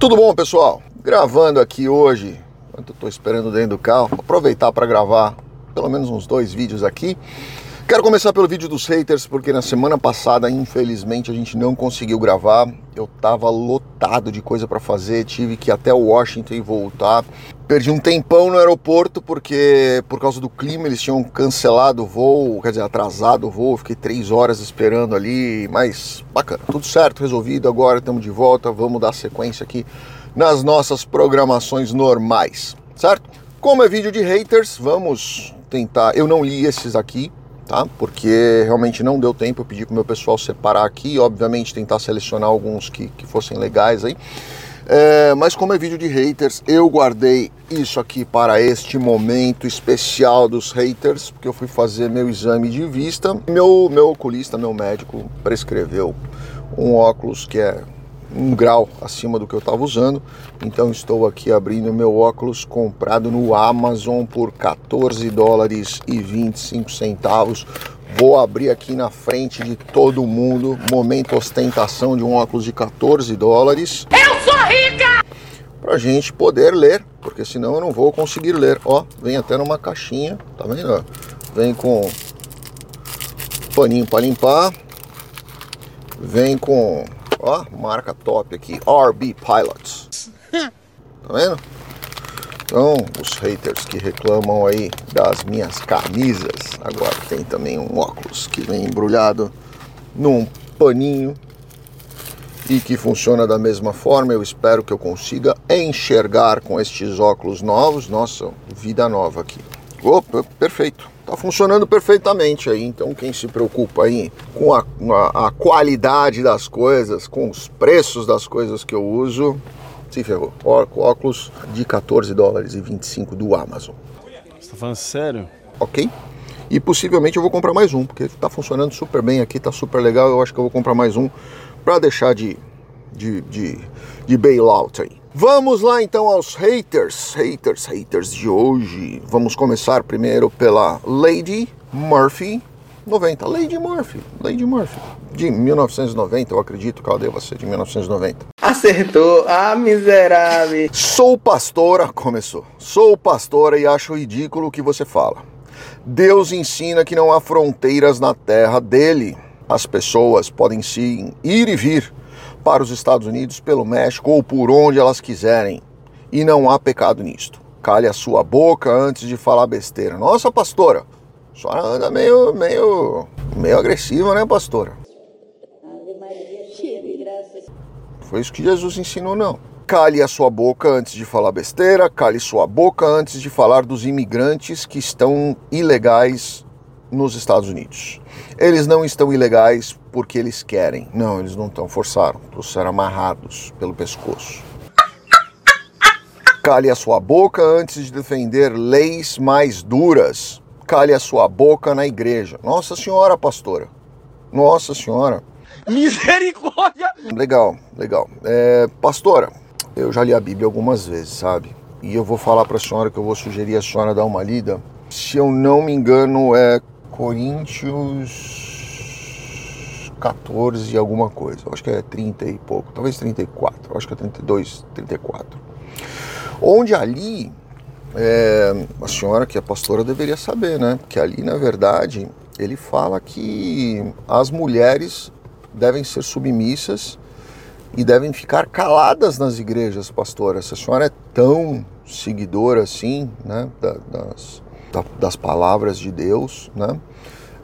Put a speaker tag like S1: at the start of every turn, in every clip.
S1: Tudo bom, pessoal? Gravando aqui hoje, enquanto eu tô esperando dentro do carro, aproveitar para gravar pelo menos uns dois vídeos aqui. Quero começar pelo vídeo dos haters, porque na semana passada, infelizmente, a gente não conseguiu gravar. Eu tava lotado de coisa para fazer, tive que ir até Washington e voltar. Perdi um tempão no aeroporto porque por causa do clima eles tinham cancelado o voo, quer dizer, atrasado o voo. Fiquei três horas esperando ali, mas bacana, tudo certo, resolvido. Agora estamos de volta, vamos dar sequência aqui nas nossas programações normais, certo? Como é vídeo de haters, vamos tentar. Eu não li esses aqui, tá? Porque realmente não deu tempo. Eu pedi para o meu pessoal separar aqui, obviamente tentar selecionar alguns que, que fossem legais aí. É, mas como é vídeo de haters, eu guardei isso aqui para este momento especial dos haters, porque eu fui fazer meu exame de vista. Meu, meu oculista, meu médico, prescreveu um óculos que é um grau acima do que eu estava usando. Então estou aqui abrindo meu óculos comprado no Amazon por 14 dólares e 25 centavos. Vou abrir aqui na frente de todo mundo. Momento ostentação de um óculos de 14 dólares.
S2: Eu sou rica!
S1: Pra gente poder ler, porque senão eu não vou conseguir ler. Ó, vem até numa caixinha, tá vendo? Vem com paninho para limpar. Vem com Ó, marca top aqui, RB Pilots. Tá vendo? Então, os haters que reclamam aí das minhas camisas, agora tem também um óculos que vem embrulhado num paninho e que funciona da mesma forma. Eu espero que eu consiga enxergar com estes óculos novos. Nossa, vida nova aqui. Opa, perfeito. Tá funcionando perfeitamente aí. Então quem se preocupa aí com a, a, a, qualidade das coisas, com os preços das coisas que eu uso, se ferrou. Óculos de 14 dólares e 25 do Amazon.
S3: Você tá falando sério?
S1: Ok. E possivelmente eu vou comprar mais um, porque tá funcionando super bem aqui, tá super legal. Eu acho que eu vou comprar mais um para deixar de, de, de, de bailout aí. Vamos lá então aos haters, haters, haters de hoje. Vamos começar primeiro pela Lady Murphy 90. Lady Murphy, Lady Murphy, de 1990, eu acredito que ela deva ser de 1990.
S4: Acertou, ah miserável.
S1: Sou pastora, começou. Sou pastora e acho ridículo o que você fala. Deus ensina que não há fronteiras na terra dele. As pessoas podem sim ir e vir para os Estados Unidos, pelo México ou por onde elas quiserem. E não há pecado nisto. Cale a sua boca antes de falar besteira. Nossa, pastora, a senhora anda meio, meio, meio agressiva, né, pastora? Foi isso que Jesus ensinou, não. Cale a sua boca antes de falar besteira, cale sua boca antes de falar dos imigrantes que estão ilegais nos Estados Unidos. Eles não estão ilegais porque eles querem. Não, eles não estão. Forçaram. Trouxeram amarrados pelo pescoço. Cale a sua boca antes de defender leis mais duras. Cale a sua boca na igreja. Nossa Senhora, pastora. Nossa Senhora.
S2: Misericórdia!
S1: Legal, legal. É, pastora, eu já li a Bíblia algumas vezes, sabe? E eu vou falar para a senhora que eu vou sugerir a senhora dar uma lida. Se eu não me engano, é Coríntios 14 e alguma coisa. acho que é 30 e pouco, talvez 34, acho que é 32, 34. Onde ali, é, a senhora que é pastora deveria saber, né? Que ali, na verdade, ele fala que as mulheres devem ser submissas e devem ficar caladas nas igrejas, pastora. Se a senhora é tão seguidora assim, né, das, das palavras de Deus, né?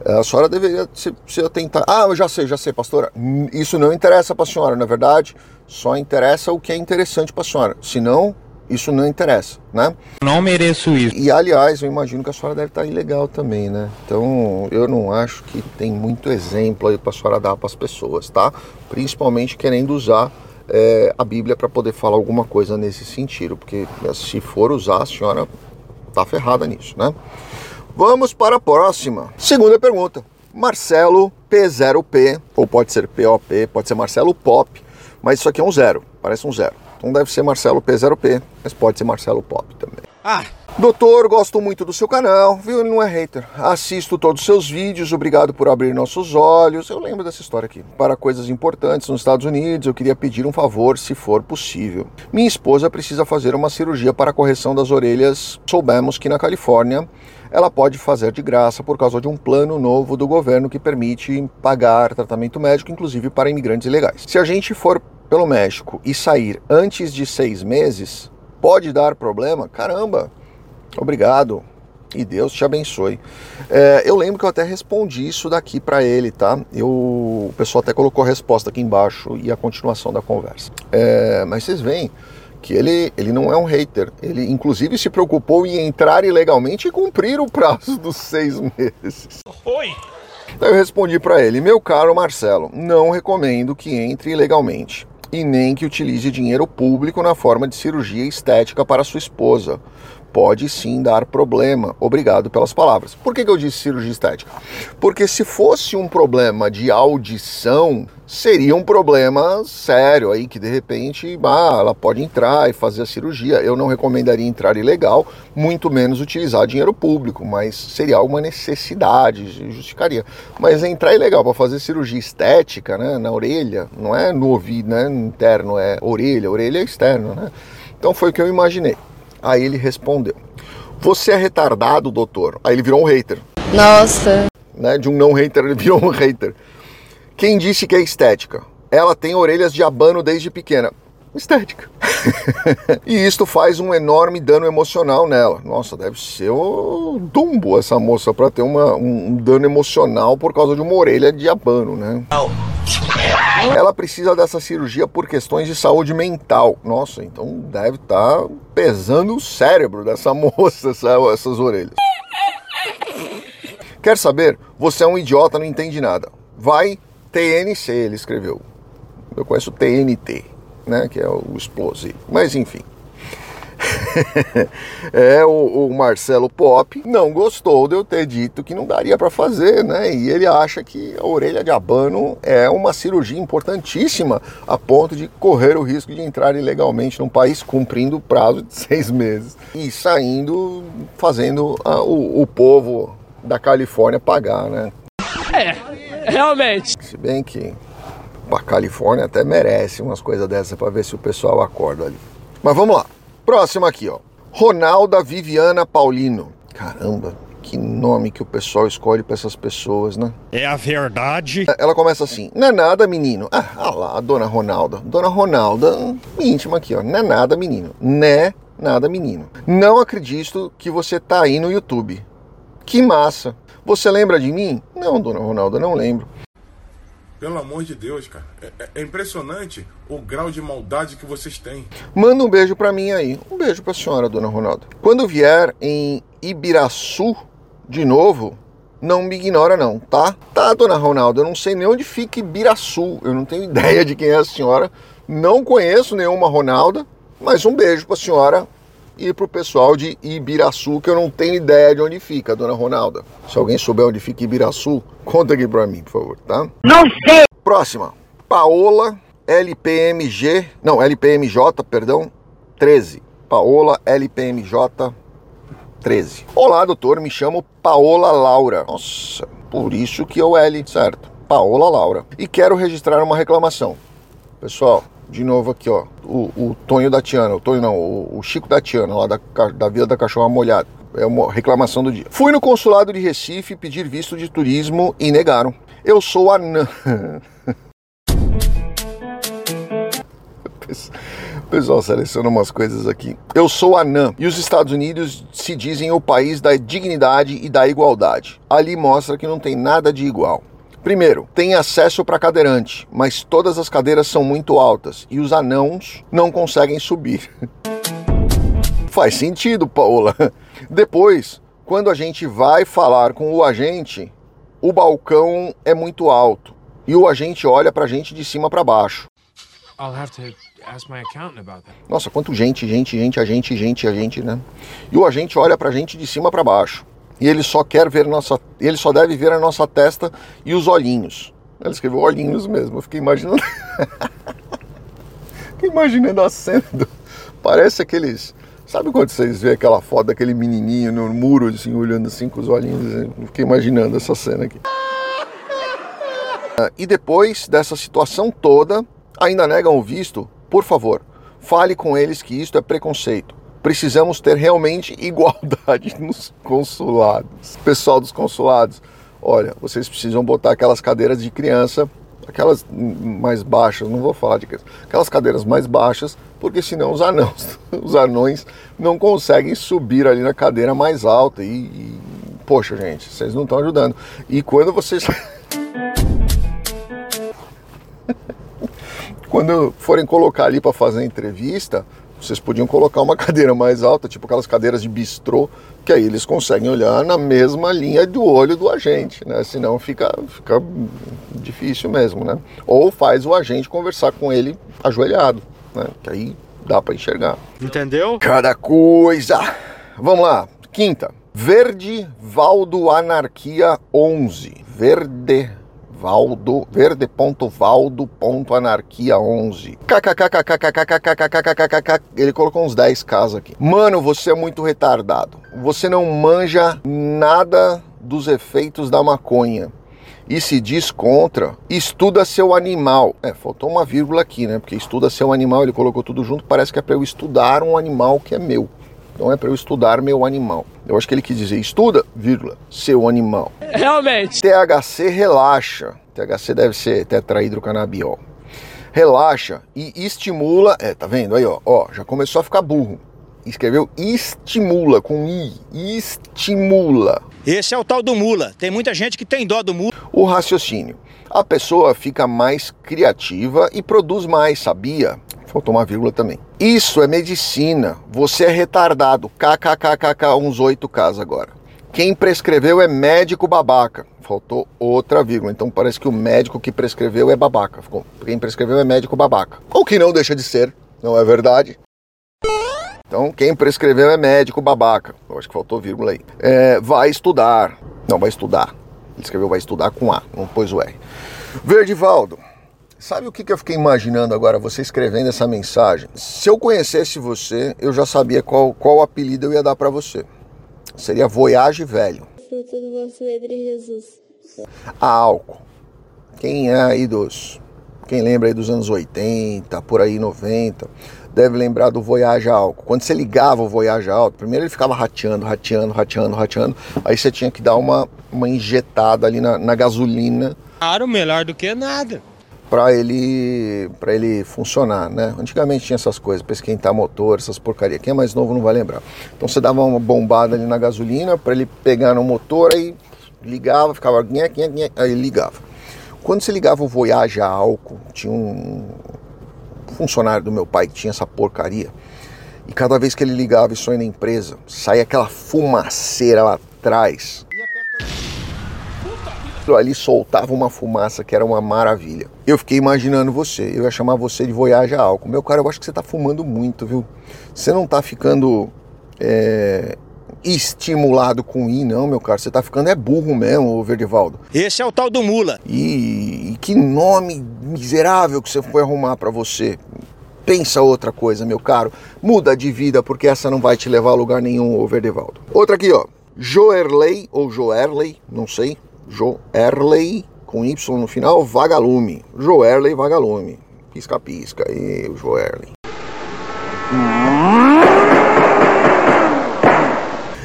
S1: A senhora deveria se, se atentar. Ah, eu já sei, já sei, pastora. Isso não interessa para a senhora, na é verdade. Só interessa o que é interessante para a senhora. Senão, isso não interessa, né?
S3: Não mereço isso.
S1: E aliás, eu imagino que a senhora deve estar ilegal também, né? Então, eu não acho que tem muito exemplo aí para a senhora dar para as pessoas, tá? Principalmente querendo usar é, a Bíblia para poder falar alguma coisa nesse sentido, porque se for usar, a senhora tá ferrada nisso, né? Vamos para a próxima. Segunda pergunta. Marcelo P0P, ou pode ser POP, pode ser Marcelo Pop, mas isso aqui é um zero, parece um zero. Então deve ser Marcelo P0P, mas pode ser Marcelo Pop também.
S3: Ah,
S1: Doutor, gosto muito do seu canal, viu? Ele não é hater. Assisto todos os seus vídeos, obrigado por abrir nossos olhos. Eu lembro dessa história aqui. Para coisas importantes nos Estados Unidos, eu queria pedir um favor, se for possível. Minha esposa precisa fazer uma cirurgia para a correção das orelhas. Soubemos que na Califórnia ela pode fazer de graça por causa de um plano novo do governo que permite pagar tratamento médico, inclusive para imigrantes ilegais. Se a gente for pelo México e sair antes de seis meses, pode dar problema? Caramba! Obrigado e Deus te abençoe. É, eu lembro que eu até respondi isso daqui para ele, tá? Eu, o pessoal até colocou a resposta aqui embaixo e a continuação da conversa. É, mas vocês veem que ele, ele não é um hater. Ele, inclusive, se preocupou em entrar ilegalmente e cumprir o prazo dos seis meses.
S2: Oi!
S1: Daí eu respondi para ele: Meu caro Marcelo, não recomendo que entre ilegalmente e nem que utilize dinheiro público na forma de cirurgia estética para sua esposa pode sim dar problema. Obrigado pelas palavras. Por que, que eu disse cirurgia estética? Porque se fosse um problema de audição, seria um problema sério aí que de repente ah, ela pode entrar e fazer a cirurgia. Eu não recomendaria entrar ilegal, muito menos utilizar dinheiro público, mas seria alguma necessidade, justificaria. Mas entrar ilegal para fazer cirurgia estética, né, na orelha, não é no ouvido, né, interno, é orelha, orelha é né? Então foi o que eu imaginei. Aí ele respondeu: Você é retardado, doutor? Aí ele virou um hater.
S5: Nossa.
S1: Né? De um não hater, ele virou um hater. Quem disse que é estética? Ela tem orelhas de abano desde pequena. Estética. e isto faz um enorme dano emocional nela. Nossa, deve ser o dumbo essa moça para ter uma, um dano emocional por causa de uma orelha de abano, né? Ela precisa dessa cirurgia por questões de saúde mental. Nossa, então deve estar tá pesando o cérebro dessa moça, essas orelhas. Quer saber? Você é um idiota, não entende nada. Vai TNC, ele escreveu. Eu conheço TNT, né? Que é o explosivo. Mas enfim. é, o, o, Marcelo Pop não gostou de eu ter dito que não daria para fazer, né? E ele acha que a orelha de abano é uma cirurgia importantíssima a ponto de correr o risco de entrar ilegalmente num país cumprindo o prazo de seis meses e saindo, fazendo a, o, o povo da Califórnia pagar, né?
S2: É, realmente.
S1: Se bem que a Califórnia até merece umas coisas dessas para ver se o pessoal acorda ali. Mas vamos lá. Próximo aqui, ó. Ronalda Viviana Paulino. Caramba, que nome que o pessoal escolhe para essas pessoas, né?
S3: É a verdade.
S1: Ela começa assim: Não é nada, menino. Ah, ah lá, a dona Ronalda. Dona Ronalda, íntima aqui, ó. Não é nada, menino. Né nada, menino. Não acredito que você tá aí no YouTube. Que massa. Você lembra de mim? Não, dona Ronalda, não lembro.
S6: Pelo amor de Deus, cara. É, é, é, impressionante o grau de maldade que vocês têm.
S1: Manda um beijo para mim aí. Um beijo para a senhora, dona Ronaldo. Quando vier em Ibiraçu de novo, não me ignora não, tá? Tá, dona Ronaldo, eu não sei nem onde fica Ibiraçu. Eu não tenho ideia de quem é a senhora. Não conheço nenhuma Ronalda, mas um beijo para a senhora e para o pessoal de Ibiraçu, que eu não tenho ideia de onde fica, dona Ronalda. Se alguém souber onde fica Ibiraçu, conta aqui para mim, por favor, tá?
S2: Não sei!
S1: Próxima. Paola LPMG, não, LPMJ, perdão, 13. Paola LPMJ 13. Olá, doutor, me chamo Paola Laura. Nossa, por isso que é o L, certo? Paola Laura. E quero registrar uma reclamação. Pessoal, de novo aqui, ó, o, o Tonho da Tiana, o Tonho não, o, o Chico da Tiana, lá da, da Vila da Cachorra Molhada. É uma reclamação do dia. Fui no consulado de Recife pedir visto de turismo e negaram. Eu sou anã. O pessoal seleciona umas coisas aqui. Eu sou anã e os Estados Unidos se dizem o país da dignidade e da igualdade. Ali mostra que não tem nada de igual. Primeiro, tem acesso para cadeirante, mas todas as cadeiras são muito altas e os anãos não conseguem subir. Faz sentido, Paola. Depois, quando a gente vai falar com o agente, o balcão é muito alto e o agente olha para a gente de cima para baixo. Nossa, quanto gente, gente, gente, agente, gente, agente, né? E o agente olha para a gente de cima para baixo e ele só quer ver nossa, ele só deve ver a nossa testa e os olhinhos. Ela escreveu olhinhos mesmo. Eu fiquei imaginando, fiquei imaginando a cena. Do... Parece aqueles Sabe quando vocês vê aquela foto daquele menininho no muro, assim, olhando assim com os olhinhos? Assim? Fiquei imaginando essa cena aqui. E depois dessa situação toda, ainda negam o visto? Por favor, fale com eles que isto é preconceito. Precisamos ter realmente igualdade nos consulados. Pessoal dos consulados, olha, vocês precisam botar aquelas cadeiras de criança, aquelas mais baixas, não vou falar de criança, aquelas cadeiras mais baixas, porque senão os anãos, os anões não conseguem subir ali na cadeira mais alta e, e poxa, gente, vocês não estão ajudando. E quando vocês quando forem colocar ali para fazer entrevista, vocês podiam colocar uma cadeira mais alta, tipo aquelas cadeiras de bistrô, que aí eles conseguem olhar na mesma linha do olho do agente, né? Senão fica, fica difícil mesmo, né? Ou faz o agente conversar com ele ajoelhado, né? Que aí dá para enxergar.
S3: Entendeu?
S1: Cada coisa. Vamos lá. Quinta. Verde Valdo Anarquia 11. Verde Valdo, verde.valdo.anarquia 11. KKKKKKKKKKKKKK. Ele colocou uns 10 casos aqui. Mano, você é muito retardado. Você não manja nada dos efeitos da maconha. E se diz contra, estuda seu animal. É, faltou uma vírgula aqui, né? Porque estuda seu animal, ele colocou tudo junto, parece que é para eu estudar um animal que é meu. Não é para eu estudar meu animal. Eu acho que ele quis dizer estuda, vírgula, seu animal.
S2: Realmente.
S1: THC relaxa. THC deve ser tetrahidrocanabiol. Relaxa e estimula. É, tá vendo aí, ó, ó, já começou a ficar burro. Escreveu estimula com i, estimula
S5: Esse é o tal do mula. Tem muita gente que tem dó do mula.
S1: o raciocínio. A pessoa fica mais criativa e produz mais, sabia? Faltou uma vírgula também. Isso é medicina. Você é retardado. KKKKK, uns 8 casos agora. Quem prescreveu é médico babaca. Faltou outra vírgula. Então parece que o médico que prescreveu é babaca. Ficou. Quem prescreveu é médico babaca. O que não deixa de ser, não é verdade? Então, quem prescreveu é médico babaca. Eu acho que faltou vírgula aí. É, vai estudar. Não, vai estudar. Ele escreveu vai estudar com A, não pôs o R. Verdivaldo, sabe o que, que eu fiquei imaginando agora, você escrevendo essa mensagem? Se eu conhecesse você, eu já sabia qual, qual apelido eu ia dar para você. Seria Voyage Velho.
S7: fruto do vosso ventre, Jesus.
S1: A álcool. Quem é aí dos. Quem lembra aí dos anos 80, por aí 90, deve lembrar do Voyage a álcool. Quando você ligava o Voyage a álcool, primeiro ele ficava rateando, rateando, rateando, rateando. Aí você tinha que dar uma, uma injetada ali na, na gasolina
S3: Claro, melhor do que nada.
S1: Para ele para ele funcionar, né? Antigamente tinha essas coisas, para esquentar motor, essas porcaria. Quem é mais novo não vai lembrar. Então você dava uma bombada ali na gasolina para ele pegar no motor, aí ligava, ficava nhé, nhé, nhé, aí ligava. Quando você ligava o Voyage a álcool, tinha um funcionário do meu pai que tinha essa porcaria. E cada vez que ele ligava isso aí na empresa, saía aquela fumaceira lá atrás. Aquilo ali soltava uma fumaça que era uma maravilha. Eu fiquei imaginando você, eu ia chamar você de Voyage a álcool. Meu cara, eu acho que você tá fumando muito, viu? Você não tá ficando é, estimulado com I, não, meu cara. Você tá ficando é burro mesmo, Verdivaldo.
S5: Esse é o tal do mula.
S1: E, e que nome miserável que você foi arrumar pra você. Pensa outra coisa, meu caro. Muda de vida, porque essa não vai te levar a lugar nenhum, ô Verdivaldo. Outra aqui, ó. Joerley, ou Joerley, não sei. Joerley, com Y no final, Vagalume. Joerley Vagalume. Pisca-pisca. E o Joerley.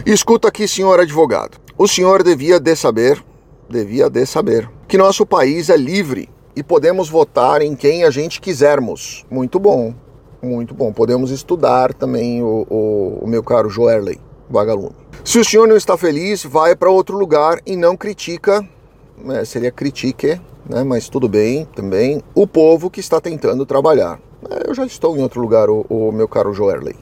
S1: Escuta aqui, senhor advogado. O senhor devia de saber, devia de saber, que nosso país é livre e podemos votar em quem a gente quisermos. Muito bom, muito bom. Podemos estudar também o, o, o meu caro Joerley, vagalume. Se o senhor não está feliz, vai para outro lugar e não critica, né, seria critique, né, mas tudo bem também, o povo que está tentando trabalhar. É, Eu já estou em outro lugar, o, o meu caro Joerley.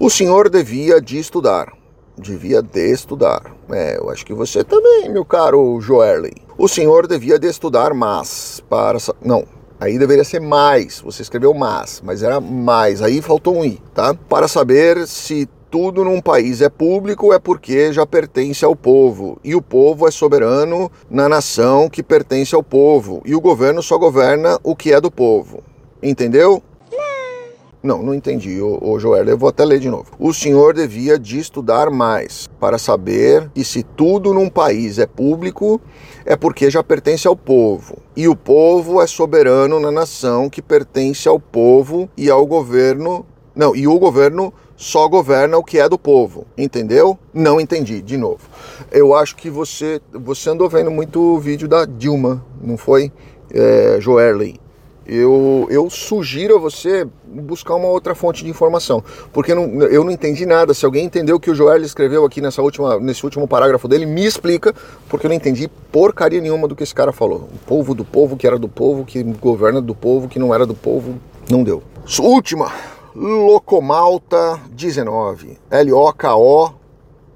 S1: O senhor devia de estudar. Devia de estudar. É, eu acho que você também, meu caro Joerley. O senhor devia de estudar, mas para não, aí deveria ser mais. Você escreveu mas, mas era mais. Aí faltou um i, tá? Para saber se tudo num país é público é porque já pertence ao povo. E o povo é soberano na nação que pertence ao povo. E o governo só governa o que é do povo. Entendeu? Não, não entendi, ô, ô Joel. Eu vou até ler de novo. O senhor devia de estudar mais para saber que se tudo num país é público, é porque já pertence ao povo. E o povo é soberano na nação que pertence ao povo e ao governo. Não, e o governo só governa o que é do povo. Entendeu? Não entendi, de novo. Eu acho que você, você andou vendo muito o vídeo da Dilma, não foi? É, Joerley eu, eu sugiro a você buscar uma outra fonte de informação, porque não, eu não entendi nada. Se alguém entendeu o que o Joel escreveu aqui nessa última, nesse último parágrafo dele, me explica, porque eu não entendi porcaria nenhuma do que esse cara falou. O povo do povo, que era do povo, que governa do povo, que não era do povo, não deu. Última, Locomalta 19, L-O-K-O,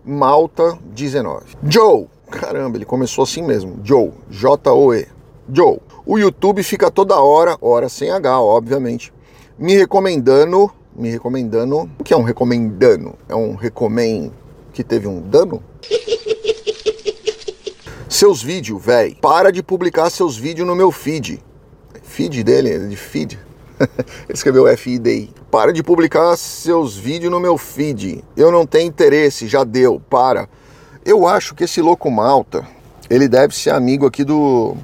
S1: Malta 19. Joe, caramba, ele começou assim mesmo, Joe, J-O-E, Joe. O YouTube fica toda hora, hora sem H, obviamente, me recomendando, me recomendando. O que é um recomendando? É um recomend que teve um dano? seus vídeos, véi. Para de publicar seus vídeos no meu feed. Feed dele, de feed. Ele escreveu FIDI. Para de publicar seus vídeos no meu feed. Eu não tenho interesse, já deu, para. Eu acho que esse louco malta, ele deve ser amigo aqui do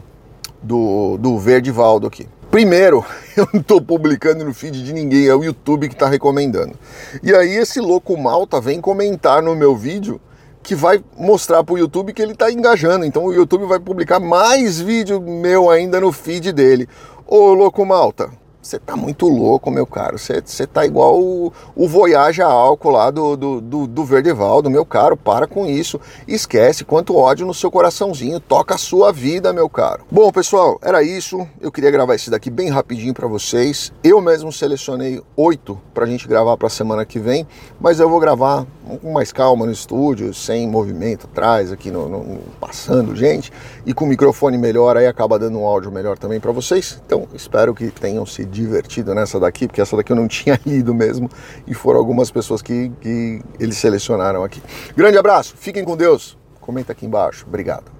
S1: do, do Verdivaldo aqui. Primeiro, eu não estou publicando no feed de ninguém, é o YouTube que está recomendando. E aí esse louco malta vem comentar no meu vídeo que vai mostrar para o YouTube que ele está engajando. Então o YouTube vai publicar mais vídeo meu ainda no feed dele. Ô louco malta, você tá muito louco, meu caro. Você tá igual o, o Voyage a álcool lá do, do, do, do Verdevaldo, meu caro. Para com isso. Esquece quanto ódio no seu coraçãozinho. Toca a sua vida, meu caro. Bom, pessoal, era isso. Eu queria gravar esse daqui bem rapidinho para vocês. Eu mesmo selecionei oito pra gente gravar pra semana que vem. Mas eu vou gravar com mais calma no estúdio, sem movimento atrás, aqui no, no passando gente. E com o microfone melhor, aí acaba dando um áudio melhor também para vocês. Então, espero que tenham se divertido nessa daqui, porque essa daqui eu não tinha lido mesmo e foram algumas pessoas que, que eles selecionaram aqui. Grande abraço, fiquem com Deus, comenta aqui embaixo, obrigado.